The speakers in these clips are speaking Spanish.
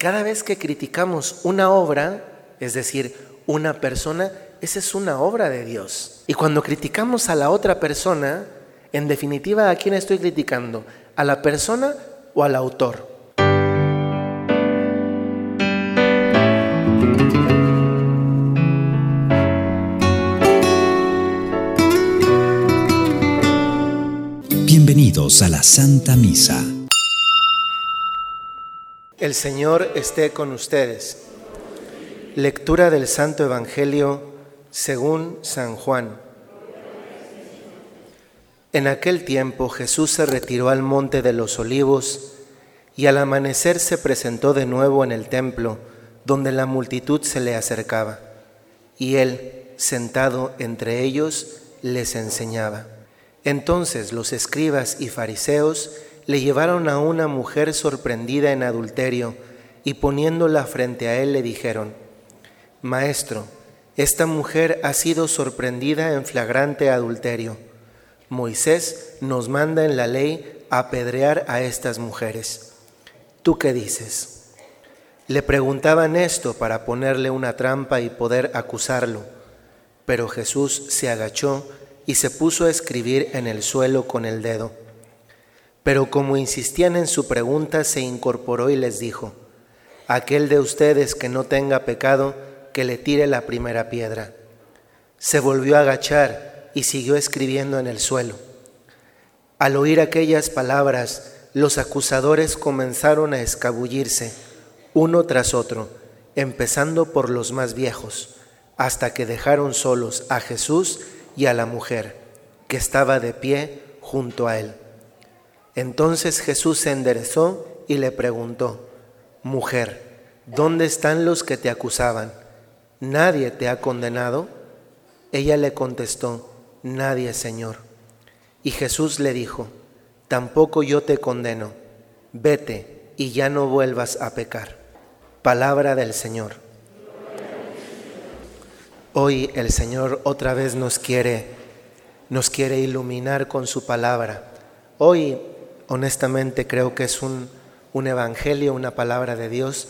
Cada vez que criticamos una obra, es decir, una persona, esa es una obra de Dios. Y cuando criticamos a la otra persona, en definitiva, ¿a quién estoy criticando? ¿A la persona o al autor? Bienvenidos a la Santa Misa. El Señor esté con ustedes. Lectura del Santo Evangelio según San Juan. En aquel tiempo Jesús se retiró al monte de los olivos y al amanecer se presentó de nuevo en el templo, donde la multitud se le acercaba, y él, sentado entre ellos, les enseñaba. Entonces los escribas y fariseos le llevaron a una mujer sorprendida en adulterio, y poniéndola frente a él le dijeron, Maestro, esta mujer ha sido sorprendida en flagrante adulterio. Moisés nos manda en la ley apedrear a estas mujeres. ¿Tú qué dices? Le preguntaban esto para ponerle una trampa y poder acusarlo, pero Jesús se agachó y se puso a escribir en el suelo con el dedo. Pero como insistían en su pregunta, se incorporó y les dijo, Aquel de ustedes que no tenga pecado, que le tire la primera piedra. Se volvió a agachar y siguió escribiendo en el suelo. Al oír aquellas palabras, los acusadores comenzaron a escabullirse, uno tras otro, empezando por los más viejos, hasta que dejaron solos a Jesús y a la mujer, que estaba de pie junto a él. Entonces Jesús se enderezó y le preguntó, Mujer, ¿dónde están los que te acusaban? ¿nadie te ha condenado? Ella le contestó, nadie, Señor. Y Jesús le dijo, tampoco yo te condeno, vete y ya no vuelvas a pecar. Palabra del Señor. Hoy el Señor otra vez nos quiere, nos quiere iluminar con su palabra. Hoy, honestamente, creo que es un, un evangelio, una palabra de Dios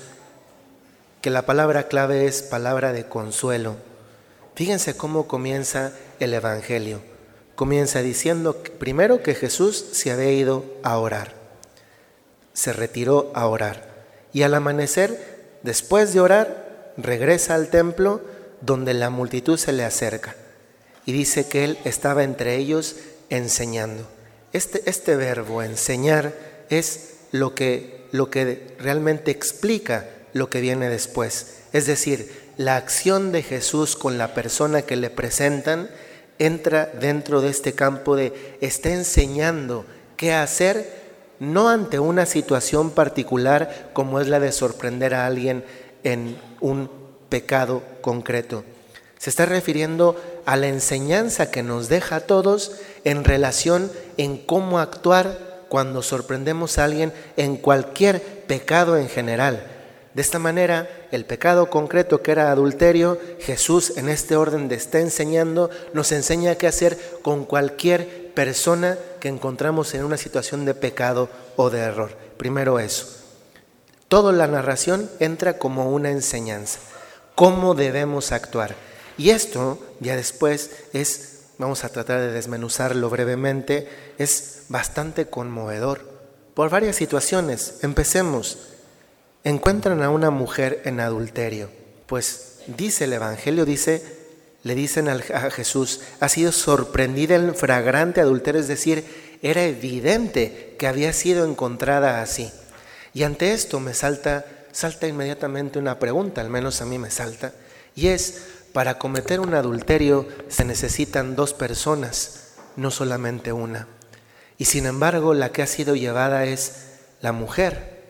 que la palabra clave es palabra de consuelo. Fíjense cómo comienza el Evangelio. Comienza diciendo primero que Jesús se había ido a orar. Se retiró a orar. Y al amanecer, después de orar, regresa al templo donde la multitud se le acerca. Y dice que él estaba entre ellos enseñando. Este, este verbo, enseñar, es lo que, lo que realmente explica lo que viene después. Es decir, la acción de Jesús con la persona que le presentan entra dentro de este campo de está enseñando qué hacer no ante una situación particular como es la de sorprender a alguien en un pecado concreto. Se está refiriendo a la enseñanza que nos deja a todos en relación en cómo actuar cuando sorprendemos a alguien en cualquier pecado en general. De esta manera, el pecado concreto que era adulterio, Jesús en este orden de está enseñando, nos enseña qué hacer con cualquier persona que encontramos en una situación de pecado o de error. Primero eso. Toda la narración entra como una enseñanza. ¿Cómo debemos actuar? Y esto, ya después, es, vamos a tratar de desmenuzarlo brevemente, es bastante conmovedor por varias situaciones. Empecemos encuentran a una mujer en adulterio. Pues dice el Evangelio, dice, le dicen a Jesús, ha sido sorprendida en fragrante adulterio, es decir, era evidente que había sido encontrada así. Y ante esto me salta, salta inmediatamente una pregunta, al menos a mí me salta, y es, para cometer un adulterio se necesitan dos personas, no solamente una. Y sin embargo, la que ha sido llevada es la mujer.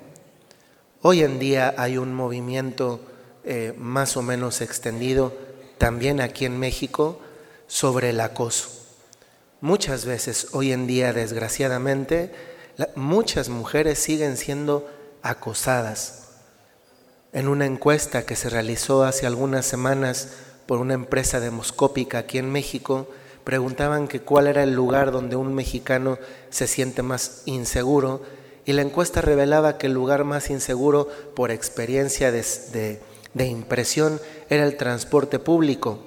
Hoy en día hay un movimiento eh, más o menos extendido también aquí en México sobre el acoso. Muchas veces hoy en día, desgraciadamente, muchas mujeres siguen siendo acosadas. En una encuesta que se realizó hace algunas semanas por una empresa demoscópica aquí en México, preguntaban que cuál era el lugar donde un mexicano se siente más inseguro y la encuesta revelaba que el lugar más inseguro por experiencia de, de impresión era el transporte público.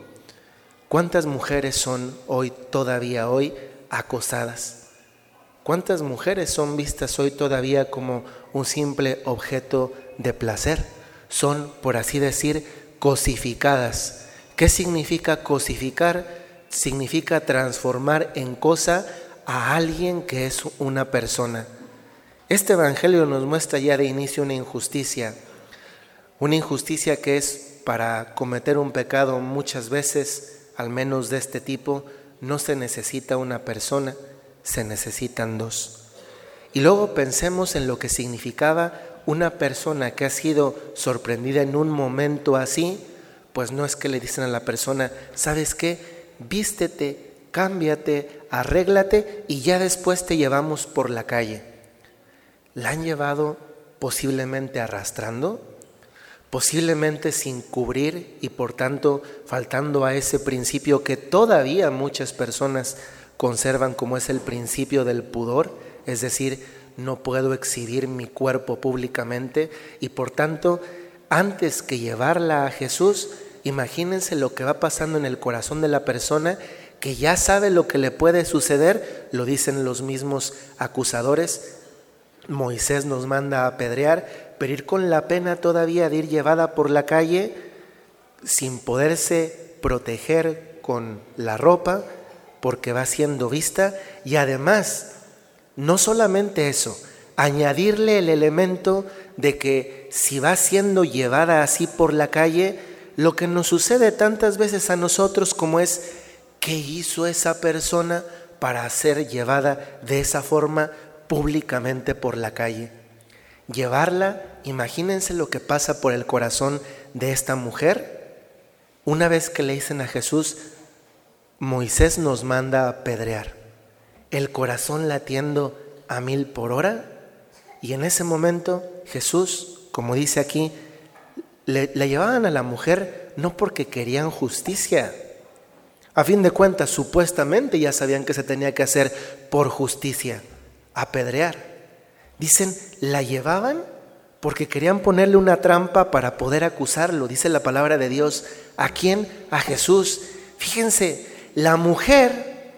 ¿Cuántas mujeres son hoy, todavía hoy, acosadas? ¿Cuántas mujeres son vistas hoy todavía como un simple objeto de placer? Son, por así decir, cosificadas. ¿Qué significa cosificar? Significa transformar en cosa a alguien que es una persona. Este Evangelio nos muestra ya de inicio una injusticia, una injusticia que es para cometer un pecado muchas veces, al menos de este tipo, no se necesita una persona, se necesitan dos. Y luego pensemos en lo que significaba una persona que ha sido sorprendida en un momento así, pues no es que le dicen a la persona, ¿sabes qué? Vístete, cámbiate, arréglate y ya después te llevamos por la calle. La han llevado posiblemente arrastrando, posiblemente sin cubrir y por tanto faltando a ese principio que todavía muchas personas conservan como es el principio del pudor, es decir, no puedo exhibir mi cuerpo públicamente y por tanto, antes que llevarla a Jesús, imagínense lo que va pasando en el corazón de la persona que ya sabe lo que le puede suceder, lo dicen los mismos acusadores. Moisés nos manda a apedrear, pero ir con la pena todavía de ir llevada por la calle sin poderse proteger con la ropa, porque va siendo vista, y además, no solamente eso, añadirle el elemento de que si va siendo llevada así por la calle, lo que nos sucede tantas veces a nosotros como es ¿Qué hizo esa persona para ser llevada de esa forma públicamente por la calle? Llevarla, imagínense lo que pasa por el corazón de esta mujer. Una vez que le dicen a Jesús, Moisés nos manda a apedrear, el corazón latiendo a mil por hora, y en ese momento Jesús, como dice aquí, le, le llevaban a la mujer no porque querían justicia, a fin de cuentas, supuestamente ya sabían que se tenía que hacer por justicia, apedrear. Dicen, la llevaban porque querían ponerle una trampa para poder acusarlo, dice la palabra de Dios. ¿A quién? A Jesús. Fíjense, la mujer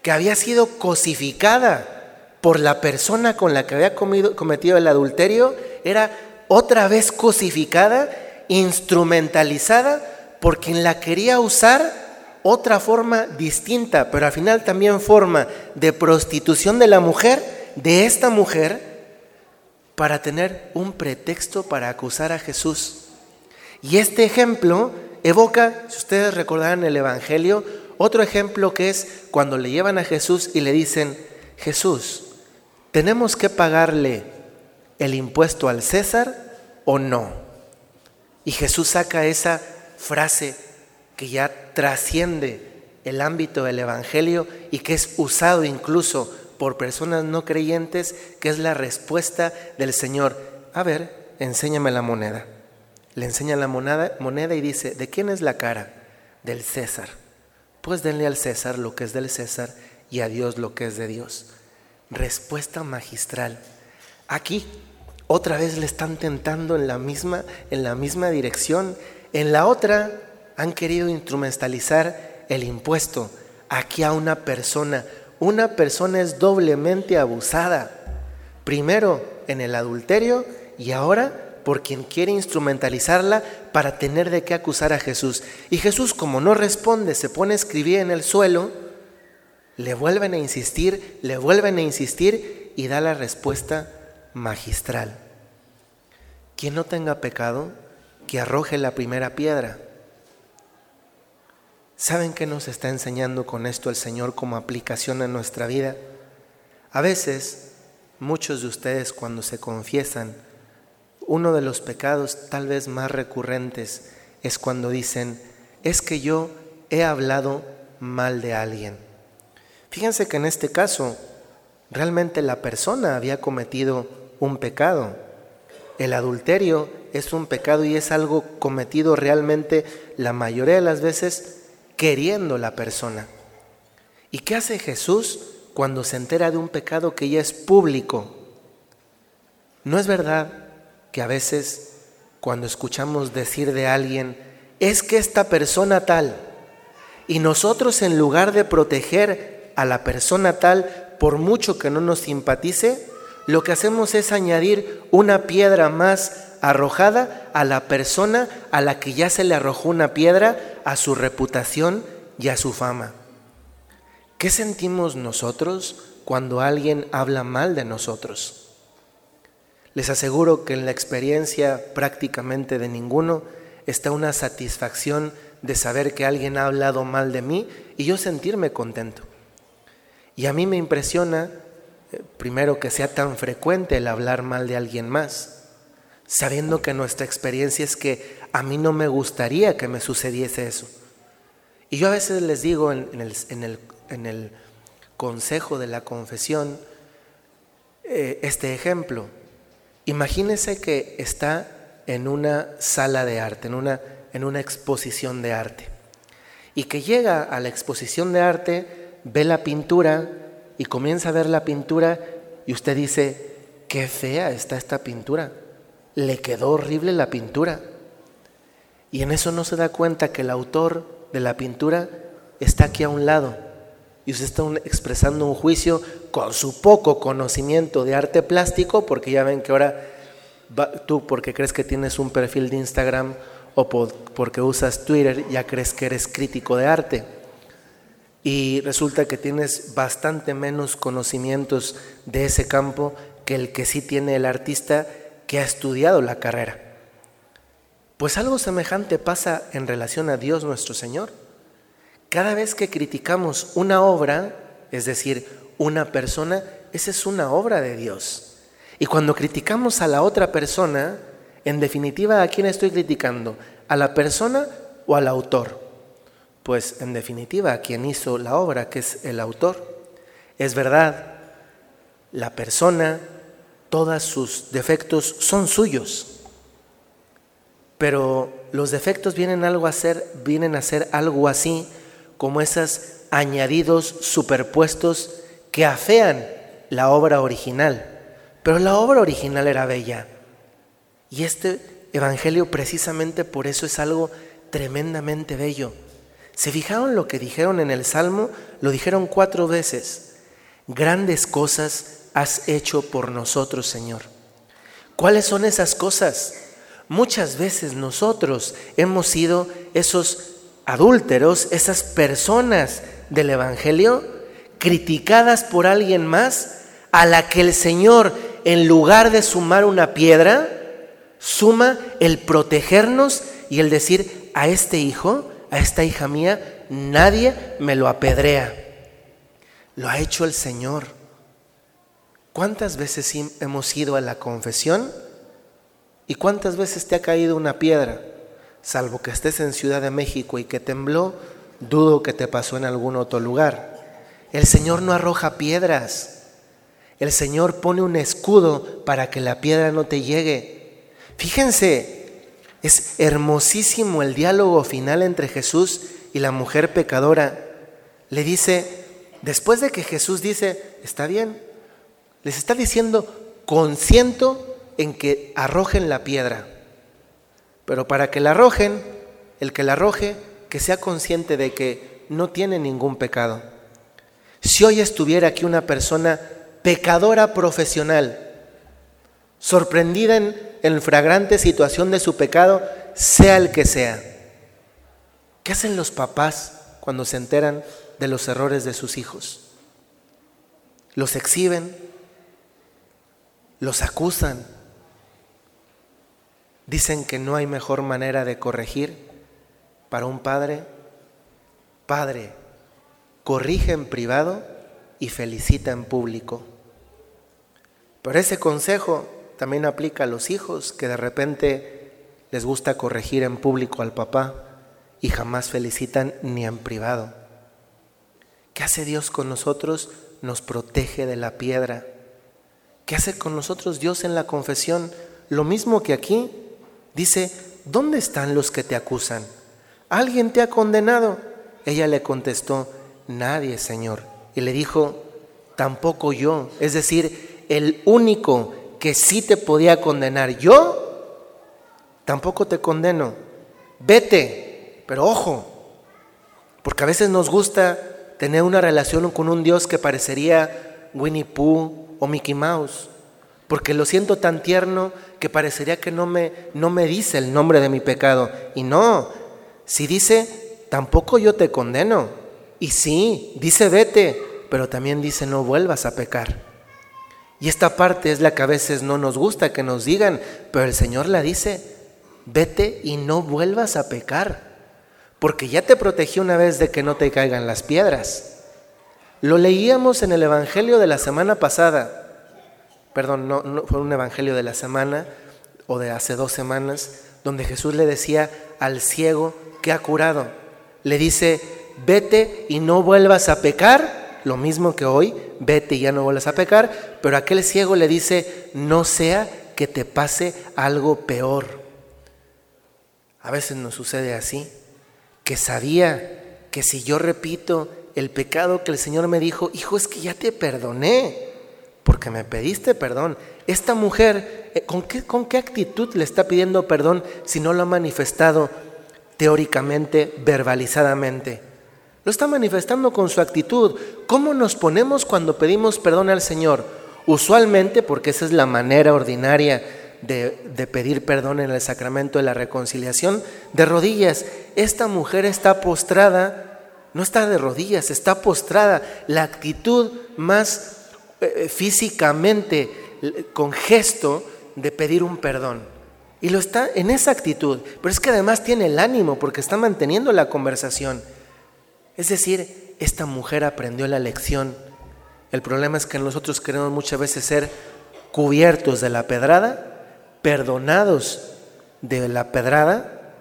que había sido cosificada por la persona con la que había cometido el adulterio, era otra vez cosificada, instrumentalizada por quien la quería usar otra forma distinta, pero al final también forma de prostitución de la mujer, de esta mujer, para tener un pretexto para acusar a Jesús. Y este ejemplo evoca, si ustedes recordarán el Evangelio, otro ejemplo que es cuando le llevan a Jesús y le dicen, Jesús, ¿tenemos que pagarle el impuesto al César o no? Y Jesús saca esa frase que ya trasciende el ámbito del Evangelio y que es usado incluso por personas no creyentes, que es la respuesta del Señor. A ver, enséñame la moneda. Le enseña la moneda, moneda y dice, ¿de quién es la cara? Del César. Pues denle al César lo que es del César y a Dios lo que es de Dios. Respuesta magistral. Aquí otra vez le están tentando en la misma, en la misma dirección. En la otra han querido instrumentalizar el impuesto aquí a una persona. Una persona es doblemente abusada. Primero en el adulterio y ahora por quien quiere instrumentalizarla para tener de qué acusar a Jesús. Y Jesús como no responde, se pone a escribir en el suelo, le vuelven a insistir, le vuelven a insistir y da la respuesta magistral. Quien no tenga pecado, que arroje la primera piedra. ¿Saben qué nos está enseñando con esto el Señor como aplicación a nuestra vida? A veces, muchos de ustedes cuando se confiesan, uno de los pecados tal vez más recurrentes es cuando dicen, es que yo he hablado mal de alguien. Fíjense que en este caso, realmente la persona había cometido un pecado. El adulterio es un pecado y es algo cometido realmente la mayoría de las veces queriendo la persona. ¿Y qué hace Jesús cuando se entera de un pecado que ya es público? ¿No es verdad que a veces cuando escuchamos decir de alguien, es que esta persona tal, y nosotros en lugar de proteger a la persona tal, por mucho que no nos simpatice, lo que hacemos es añadir una piedra más arrojada a la persona a la que ya se le arrojó una piedra, a su reputación y a su fama. ¿Qué sentimos nosotros cuando alguien habla mal de nosotros? Les aseguro que en la experiencia prácticamente de ninguno está una satisfacción de saber que alguien ha hablado mal de mí y yo sentirme contento. Y a mí me impresiona, eh, primero, que sea tan frecuente el hablar mal de alguien más, sabiendo que nuestra experiencia es que a mí no me gustaría que me sucediese eso. Y yo a veces les digo en, el, consejo de la confesión eh, este ejemplo. Imagínese que está en una sala de arte, en una, en una exposición de arte, y que llega a la exposición de arte ve la pintura y comienza a ver la pintura y usted dice, qué fea está esta pintura, le quedó horrible la pintura. Y en eso no se da cuenta que el autor de la pintura está aquí a un lado y usted está expresando un juicio con su poco conocimiento de arte plástico, porque ya ven que ahora tú porque crees que tienes un perfil de Instagram o porque usas Twitter ya crees que eres crítico de arte y resulta que tienes bastante menos conocimientos de ese campo que el que sí tiene el artista que ha estudiado la carrera. Pues algo semejante pasa en relación a Dios nuestro Señor. Cada vez que criticamos una obra, es decir, una persona, esa es una obra de Dios. Y cuando criticamos a la otra persona, en definitiva, ¿a quién estoy criticando? ¿A la persona o al autor? Pues en definitiva quien hizo la obra, que es el autor. Es verdad, la persona, todos sus defectos son suyos, pero los defectos vienen, algo a ser, vienen a ser algo así como esos añadidos superpuestos que afean la obra original. Pero la obra original era bella. Y este Evangelio precisamente por eso es algo tremendamente bello ¿Se fijaron lo que dijeron en el Salmo? Lo dijeron cuatro veces. Grandes cosas has hecho por nosotros, Señor. ¿Cuáles son esas cosas? Muchas veces nosotros hemos sido esos adúlteros, esas personas del Evangelio, criticadas por alguien más, a la que el Señor, en lugar de sumar una piedra, suma el protegernos y el decir a este hijo, a esta hija mía nadie me lo apedrea. Lo ha hecho el Señor. ¿Cuántas veces hemos ido a la confesión? ¿Y cuántas veces te ha caído una piedra? Salvo que estés en Ciudad de México y que tembló, dudo que te pasó en algún otro lugar. El Señor no arroja piedras. El Señor pone un escudo para que la piedra no te llegue. Fíjense, es hermosísimo el diálogo final entre Jesús y la mujer pecadora. Le dice, después de que Jesús dice, está bien, les está diciendo, consiento en que arrojen la piedra. Pero para que la arrojen, el que la arroje, que sea consciente de que no tiene ningún pecado. Si hoy estuviera aquí una persona pecadora profesional, sorprendida en en fragrante situación de su pecado, sea el que sea. ¿Qué hacen los papás cuando se enteran de los errores de sus hijos? Los exhiben, los acusan, dicen que no hay mejor manera de corregir para un padre. Padre, corrige en privado y felicita en público. Pero ese consejo también aplica a los hijos que de repente les gusta corregir en público al papá y jamás felicitan ni en privado. ¿Qué hace Dios con nosotros? Nos protege de la piedra. ¿Qué hace con nosotros Dios en la confesión? Lo mismo que aquí. Dice, ¿dónde están los que te acusan? ¿Alguien te ha condenado? Ella le contestó, nadie, Señor. Y le dijo, tampoco yo. Es decir, el único que sí te podía condenar. Yo tampoco te condeno. Vete, pero ojo, porque a veces nos gusta tener una relación con un Dios que parecería Winnie Pooh o Mickey Mouse, porque lo siento tan tierno que parecería que no me, no me dice el nombre de mi pecado. Y no, si dice, tampoco yo te condeno. Y sí, dice vete, pero también dice no vuelvas a pecar. Y esta parte es la que a veces no nos gusta que nos digan, pero el Señor la dice, vete y no vuelvas a pecar, porque ya te protegí una vez de que no te caigan las piedras. Lo leíamos en el Evangelio de la semana pasada, perdón, no, no fue un Evangelio de la semana o de hace dos semanas, donde Jesús le decía al ciego que ha curado, le dice, vete y no vuelvas a pecar lo mismo que hoy, vete y ya no vuelvas a pecar, pero aquel ciego le dice, no sea que te pase algo peor. A veces nos sucede así, que sabía que si yo repito el pecado que el Señor me dijo, hijo, es que ya te perdoné, porque me pediste perdón. Esta mujer, eh, ¿con qué, con qué actitud le está pidiendo perdón si no lo ha manifestado teóricamente, verbalizadamente? Lo está manifestando con su actitud. ¿Cómo nos ponemos cuando pedimos perdón al Señor? Usualmente, porque esa es la manera ordinaria de, pedir perdón en el sacramento de la reconciliación, de rodillas. Esta mujer está postrada, no está de rodillas, está postrada. La actitud más eh, físicamente, con gesto, de pedir un perdón. Y lo está en esa actitud. Pero es que además tiene el ánimo porque está manteniendo la conversación. Es decir, esta mujer aprendió la lección. El problema es que nosotros queremos muchas veces ser cubiertos de la pedrada, perdonados de la pedrada,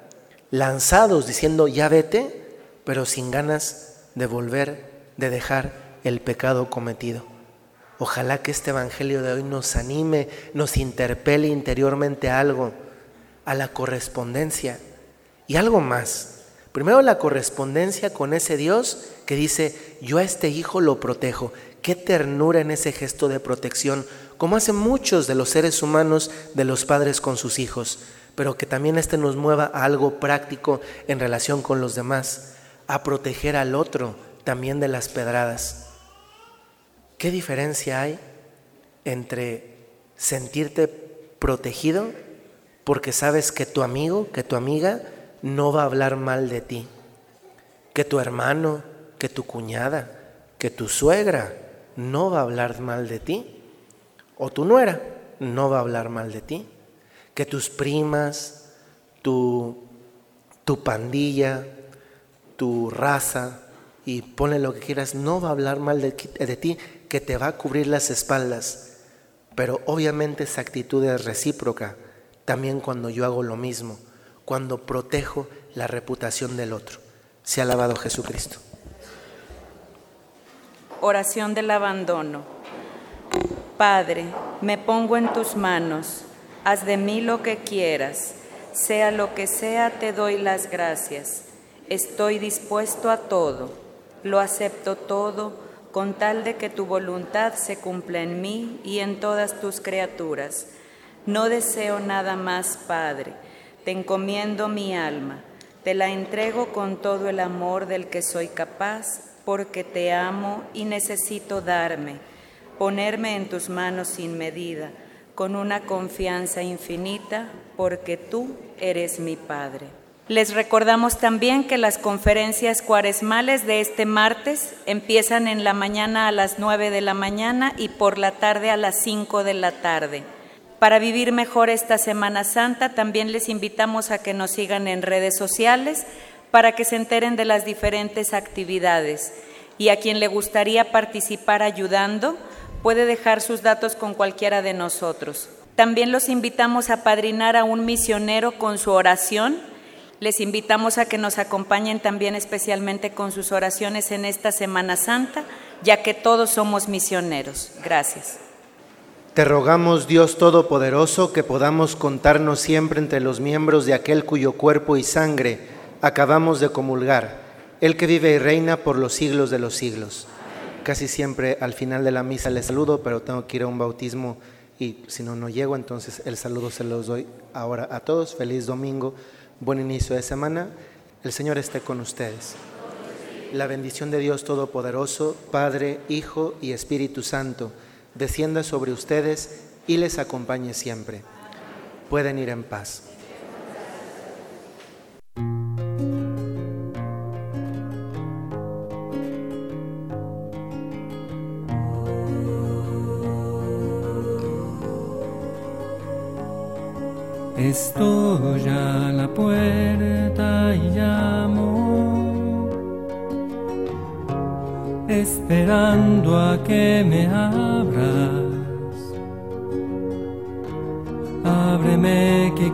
lanzados diciendo ya vete, pero sin ganas de volver, de dejar el pecado cometido. Ojalá que este Evangelio de hoy nos anime, nos interpele interiormente a algo, a la correspondencia y algo más. Primero la correspondencia con ese Dios que dice, yo a este hijo lo protejo. Qué ternura en ese gesto de protección, como hacen muchos de los seres humanos, de los padres con sus hijos, pero que también este nos mueva a algo práctico en relación con los demás, a proteger al otro también de las pedradas. ¿Qué diferencia hay entre sentirte protegido porque sabes que tu amigo, que tu amiga, no va a hablar mal de ti. Que tu hermano, que tu cuñada, que tu suegra no va a hablar mal de ti. O tu nuera no va a hablar mal de ti. Que tus primas, tu, tu pandilla, tu raza, y ponle lo que quieras, no va a hablar mal de, de, ti, que te va a cubrir las espaldas. Pero obviamente esa actitud es recíproca, también cuando yo hago lo mismo cuando protejo la reputación del otro. Se ha alabado Jesucristo. Oración del abandono. Padre, me pongo en tus manos, haz de mí lo que quieras, sea lo que sea, te doy las gracias. Estoy dispuesto a todo, lo acepto todo, con tal de que tu voluntad se cumpla en mí y en todas tus criaturas. No deseo nada más, Padre te encomiendo mi alma, te la entrego con todo el amor del que soy capaz, porque te amo y necesito darme, ponerme en tus manos sin medida, con una confianza infinita, porque tú eres mi Padre. Les recordamos también que las conferencias cuaresmales de este martes empiezan en la mañana a las 9 de la mañana y por la tarde a las 5 de la tarde. Para vivir mejor esta Semana Santa, también les invitamos a que nos sigan en redes sociales para que se enteren de las diferentes actividades. Y a quien le gustaría participar ayudando, puede dejar sus datos con cualquiera de nosotros. También los invitamos a padrinar a un misionero con su oración. Les invitamos a que nos acompañen también especialmente con sus oraciones en esta Semana Santa, ya que todos somos misioneros. Gracias. Te rogamos, Dios Todopoderoso, que podamos contarnos siempre entre los miembros de aquel cuyo cuerpo y sangre acabamos de comulgar, el que vive y reina por los siglos de los siglos. Casi siempre al final de la misa les saludo, pero tengo que ir a un bautismo y si no, no llego, entonces el saludo se los doy ahora a todos. Feliz domingo, buen inicio de semana. El Señor esté con ustedes. La bendición de Dios Todopoderoso, Padre, Hijo y Espíritu Santo, descienda sobre ustedes y les acompañe siempre. Pueden ir en paz.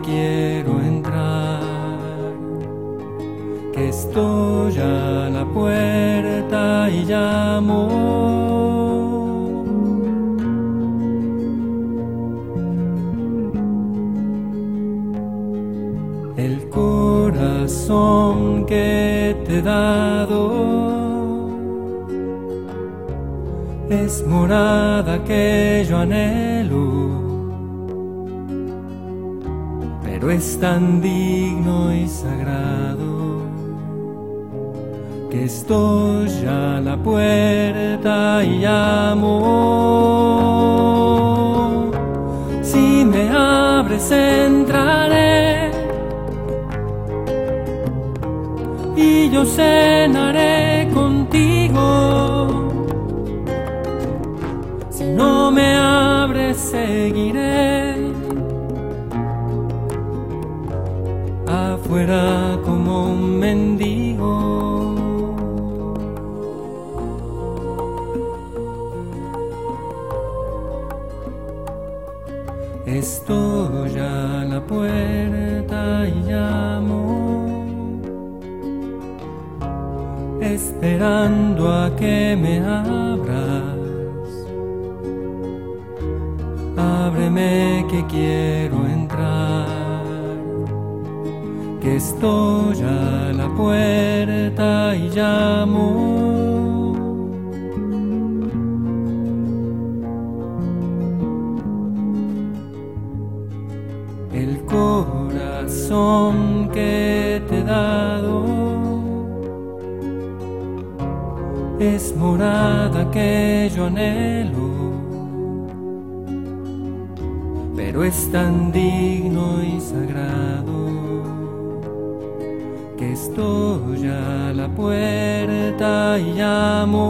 Quiero entrar, que estoy a la puerta y llamo. corazón que te he dado es morada que yo anhelo, es tan digno y sagrado que estoy a la puerta y llamo. Ábreme que quiero entrar, que estoy a la puerta y llamo. El corazón que te he dado es morada que yo anhelo, pero es tan digno y sagrado que estoy a la puerta y llamo.